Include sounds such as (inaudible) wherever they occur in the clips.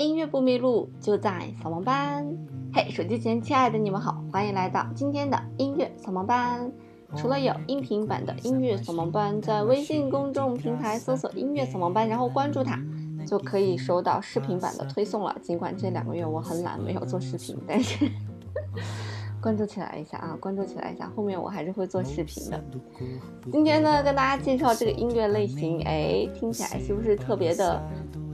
音乐不迷路，就在扫盲班。嘿，手机前亲爱的你们好，欢迎来到今天的音乐扫盲班。除了有音频版的音乐扫盲班，在微信公众平台搜索“音乐扫盲班”，然后关注它，就可以收到视频版的推送了。尽管这两个月我很懒，没有做视频，但是 (laughs) 关注起来一下啊，关注起来一下，后面我还是会做视频的。今天呢，跟大家介绍这个音乐类型，哎，听起来是不是特别的？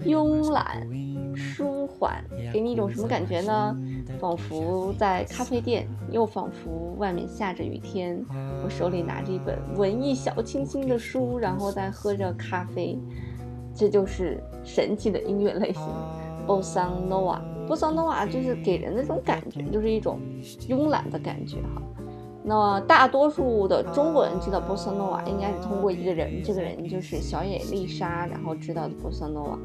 慵懒、舒缓，给你一种什么感觉呢？仿佛在咖啡店，又仿佛外面下着雨天，我手里拿着一本文艺小清新的书，然后再喝着咖啡，这就是神奇的音乐类型，Bossa Nova。Bossa Nova 就是给人的这种感觉，就是一种慵懒的感觉哈。那么大多数的中国人知道 Bossa Nova，应该是通过一个人，这个人就是小野丽莎，然后知道的 Bossa Nova。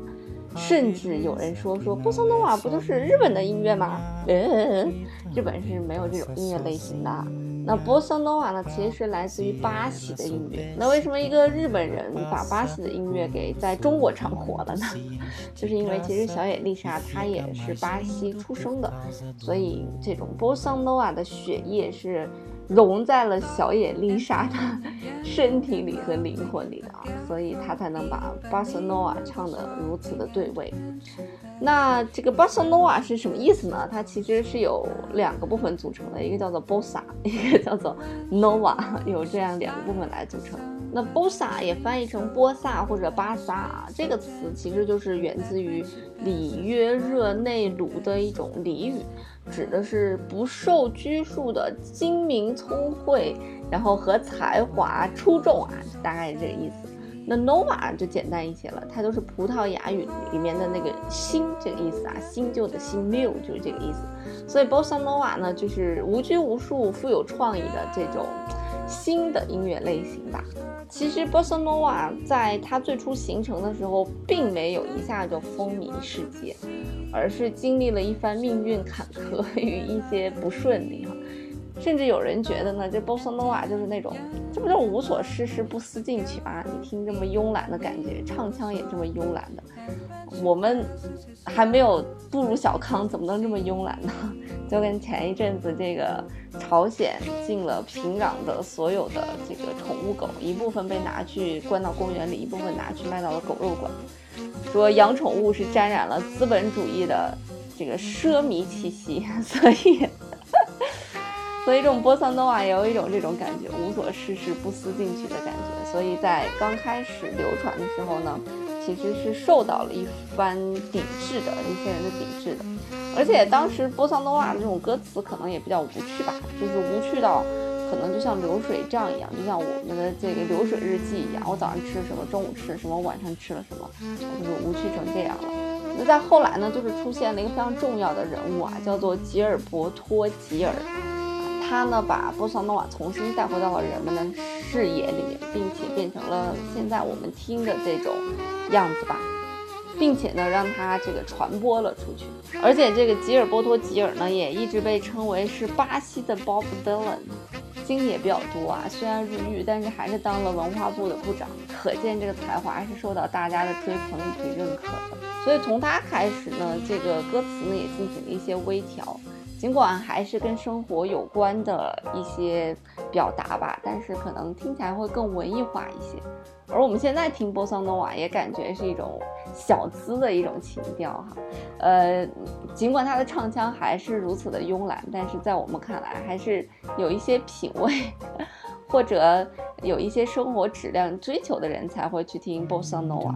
甚至有人说说波萨诺瓦不就是日本的音乐吗？嗯，日本是没有这种音乐类型的。那波萨诺瓦呢，其实是来自于巴西的音乐。那为什么一个日本人把巴西的音乐给在中国唱火了呢？(laughs) 就是因为其实小野丽莎她也是巴西出生的，所以这种波萨诺瓦的血液是。融在了小野丽莎的身体里和灵魂里的啊，所以她才能把巴塞诺瓦唱得如此的对味。那这个巴塞诺瓦是什么意思呢？它其实是有两个部分组成的，一个叫做 bossa，一个叫做 nova，有这样两个部分来组成。那 bossa 也翻译成波萨或者巴萨这个词，其实就是源自于里约热内卢的一种俚语。指的是不受拘束的精明聪慧，然后和才华出众啊，大概是这个意思。那 nova 就简单一些了，它都是葡萄牙语里面的那个新这个意思啊，新旧的新 new 就是这个意思。所以 bossa nova 呢，就是无拘无束、富有创意的这种新的音乐类型吧。其实 bossa nova 在它最初形成的时候，并没有一下就风靡世界。而是经历了一番命运坎坷与一些不顺利哈，甚至有人觉得呢，这 Bossa Nova 就是那种，这不就无所事事不思进取吗？你听这么慵懒的感觉，唱腔也这么慵懒的，我们还没有步入小康，怎么能这么慵懒呢？(laughs) 就跟前一阵子这个朝鲜进了平壤的所有的这个宠物狗，一部分被拿去关到公园里，一部分拿去卖到了狗肉馆。说养宠物是沾染了资本主义的这个奢靡气息，(laughs) 所以，所以这种波桑诺瓦也有一种这种感觉，无所事事、不思进取的感觉。所以在刚开始流传的时候呢，其实是受到了一番抵制的，一些人的抵制的。而且当时波桑诺瓦的这种歌词可能也比较无趣吧，就是无趣到。可能就像流水账一样，就像我们的这个流水日记一样。我早上吃什么，中午吃什么，晚上吃了什么，就是无趣成这样了。那在后来呢，就是出现了一个非常重要的人物啊，叫做吉尔伯托·吉尔。他呢，把波萨诺瓦重新带回到了人们的视野里面，并且变成了现在我们听的这种样子吧，并且呢，让他这个传播了出去。而且这个吉尔伯托·吉尔呢，也一直被称为是巴西的 Bob Dylan。经也比较多啊，虽然入狱，但是还是当了文化部的部长，可见这个才华是受到大家的追捧以及认可的。所以从他开始呢，这个歌词呢也进行了一些微调。尽管还是跟生活有关的一些表达吧，但是可能听起来会更文艺化一些。而我们现在听波桑诺瓦，也感觉是一种小资的一种情调哈。呃，尽管他的唱腔还是如此的慵懒，但是在我们看来，还是有一些品味或者有一些生活质量追求的人才会去听波桑诺瓦。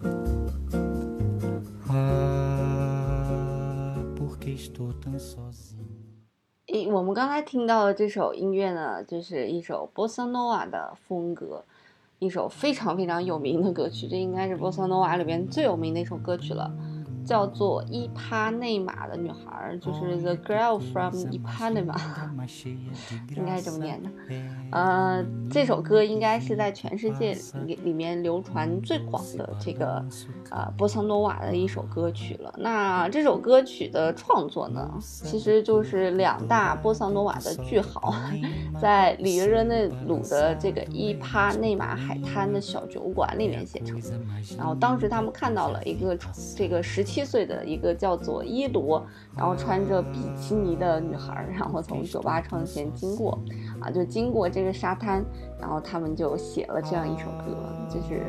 我们刚才听到的这首音乐呢，就是一首波萨诺瓦的风格。一首非常非常有名的歌曲，这应该是波萨诺瓦里边最有名的一首歌曲了。叫做伊帕内马的女孩，就是 The Girl from Ipanema，(laughs) 应该是这么念的。呃，这首歌应该是在全世界里里面流传最广的这个呃波桑诺瓦的一首歌曲了。那这首歌曲的创作呢，其实就是两大波桑诺瓦的巨豪 (laughs) 在里约热内卢的这个伊帕内马海滩的小酒馆里面写成的。然后当时他们看到了一个这个十七。七岁的一个叫做伊罗，然后穿着比基尼的女孩，然后从酒吧窗前经过，啊，就经过这个沙滩，然后他们就写了这样一首歌，就是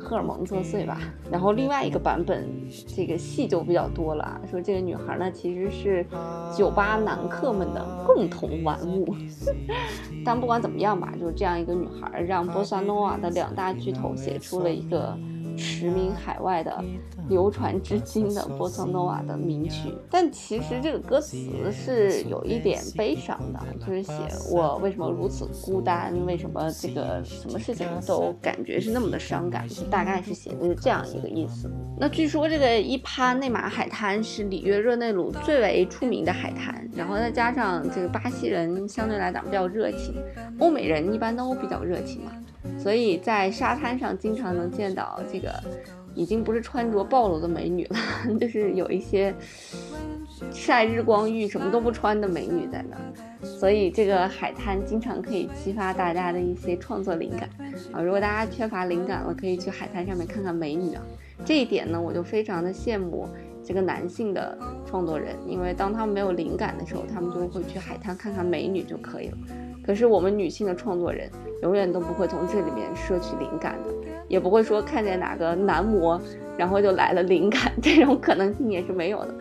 荷尔蒙作祟吧。然后另外一个版本，这个戏就比较多了，说这个女孩呢其实是酒吧男客们的共同玩物。(laughs) 但不管怎么样吧，就是这样一个女孩，让波萨诺瓦的两大巨头写出了一个。驰名海外的、流传至今的波斯诺瓦的名曲，但其实这个歌词是有一点悲伤的，就是写我为什么如此孤单，为什么这个什么事情都感觉是那么的伤感，就大概是写的是这样一个意思。那据说这个伊帕内马海滩是里约热内卢最为出名的海滩，然后再加上这个巴西人相对来讲比较热情，欧美人一般都比较热情嘛。所以在沙滩上经常能见到这个，已经不是穿着暴露的美女了，(laughs) 就是有一些晒日光浴什么都不穿的美女在那。所以这个海滩经常可以激发大家的一些创作灵感啊。如果大家缺乏灵感了，可以去海滩上面看看美女啊。这一点呢，我就非常的羡慕这个男性的创作人，因为当他们没有灵感的时候，他们就会去海滩看看美女就可以了。可是我们女性的创作人永远都不会从这里面摄取灵感的，也不会说看见哪个男模，然后就来了灵感，这种可能性也是没有的。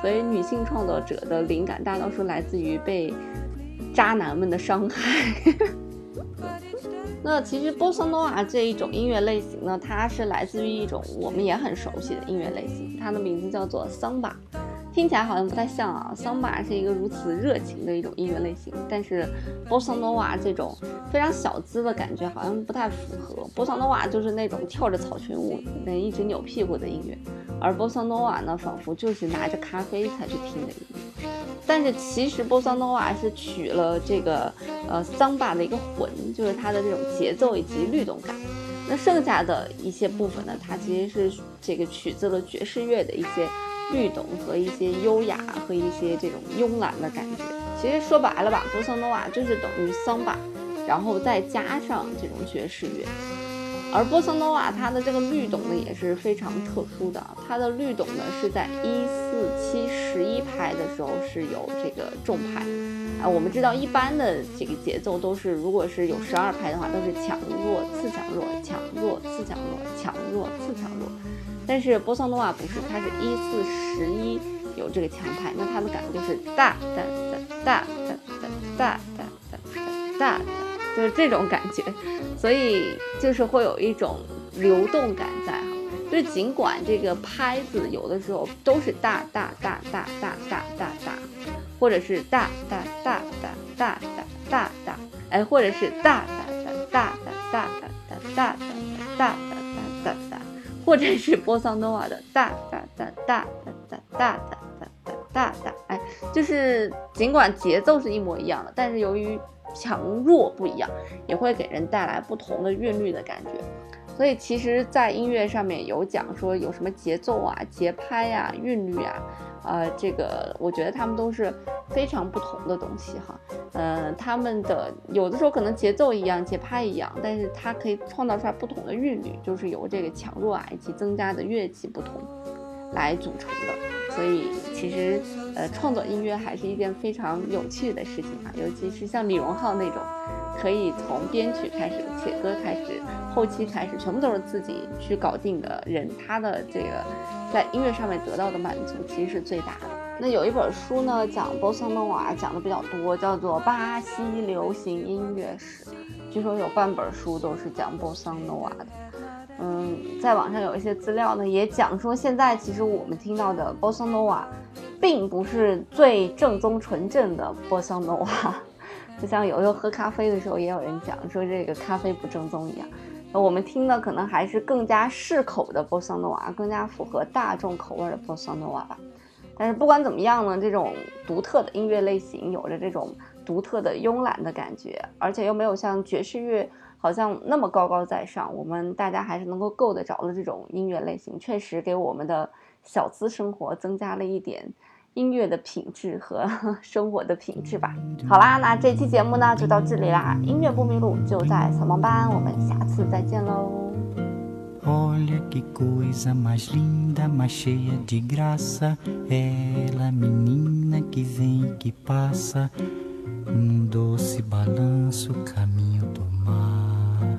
所以女性创作者的灵感大多数来自于被渣男们的伤害。(laughs) 那其实波萨诺瓦这一种音乐类型呢，它是来自于一种我们也很熟悉的音乐类型，它的名字叫做桑巴。听起来好像不太像啊，桑巴是一个如此热情的一种音乐类型，但是波桑诺瓦这种非常小资的感觉好像不太符合。波桑诺瓦就是那种跳着草裙舞、能一直扭屁股的音乐，而波桑诺瓦呢，仿佛就是拿着咖啡才去听的音乐。但是其实波桑诺瓦是取了这个呃桑巴的一个魂，就是它的这种节奏以及律动感。那剩下的一些部分呢，它其实是这个取自了爵士乐的一些。律动和一些优雅和一些这种慵懒的感觉，其实说白了吧，波桑诺瓦就是等于桑巴，然后再加上这种爵士乐。而波桑诺瓦它的这个律动呢也是非常特殊的，它的律动呢是在一四七十一拍的时候是有这个重拍啊。我们知道一般的这个节奏都是，如果是有十二拍的话，都是强弱次强弱，强弱次强弱，强弱次强。但是波桑诺瓦不是，它是一四十一有这个强拍，那它的感觉就是大哒哒哒哒哒哒哒哒哒，就是这种感觉，所以就是会有一种流动感在哈。就是尽管这个拍子有的时候都是大大大大大大大大，或者是大大大大大大大大，哎，或者是大大大大大大大大大大。或者是波桑诺瓦的大大大大大大大大大大大，哎，就是尽管节奏是一模一样的，但是由于强弱不一样，也会给人带来不同的韵律的感觉。所以其实，在音乐上面有讲说有什么节奏啊、节拍呀、韵律啊。呃，这个我觉得他们都是非常不同的东西哈。呃，他们的有的时候可能节奏一样，节拍一样，但是它可以创造出来不同的韵律，就是由这个强弱啊以及增加的乐器不同来组成的。所以其实呃，创作音乐还是一件非常有趣的事情啊，尤其是像李荣浩那种。可以从编曲开始，写歌开始，后期开始，全部都是自己去搞定的人，他的这个在音乐上面得到的满足其实是最大的。那有一本书呢，讲波萨诺瓦讲的比较多，叫做《巴西流行音乐史》，据说有半本书都是讲波萨诺瓦的。嗯，在网上有一些资料呢，也讲说现在其实我们听到的波萨诺瓦，并不是最正宗纯正的波萨诺瓦。(laughs) 就像有时候喝咖啡的时候，也有人讲说这个咖啡不正宗一样，我们听的可能还是更加适口的波桑诺瓦，更加符合大众口味的波桑诺瓦吧。但是不管怎么样呢，这种独特的音乐类型有着这种独特的慵懒的感觉，而且又没有像爵士乐好像那么高高在上。我们大家还是能够够得着的这种音乐类型，确实给我们的小资生活增加了一点。音乐的品质和生活的品质吧。好啦，那这期节目呢就到这里啦。音乐不迷路，就在扫盲班。我们下次再见喽。Olha que coisa mais linda, mais cheia de graça. Ela, menina que vem e que passa, num doce balanço, caminho do mar.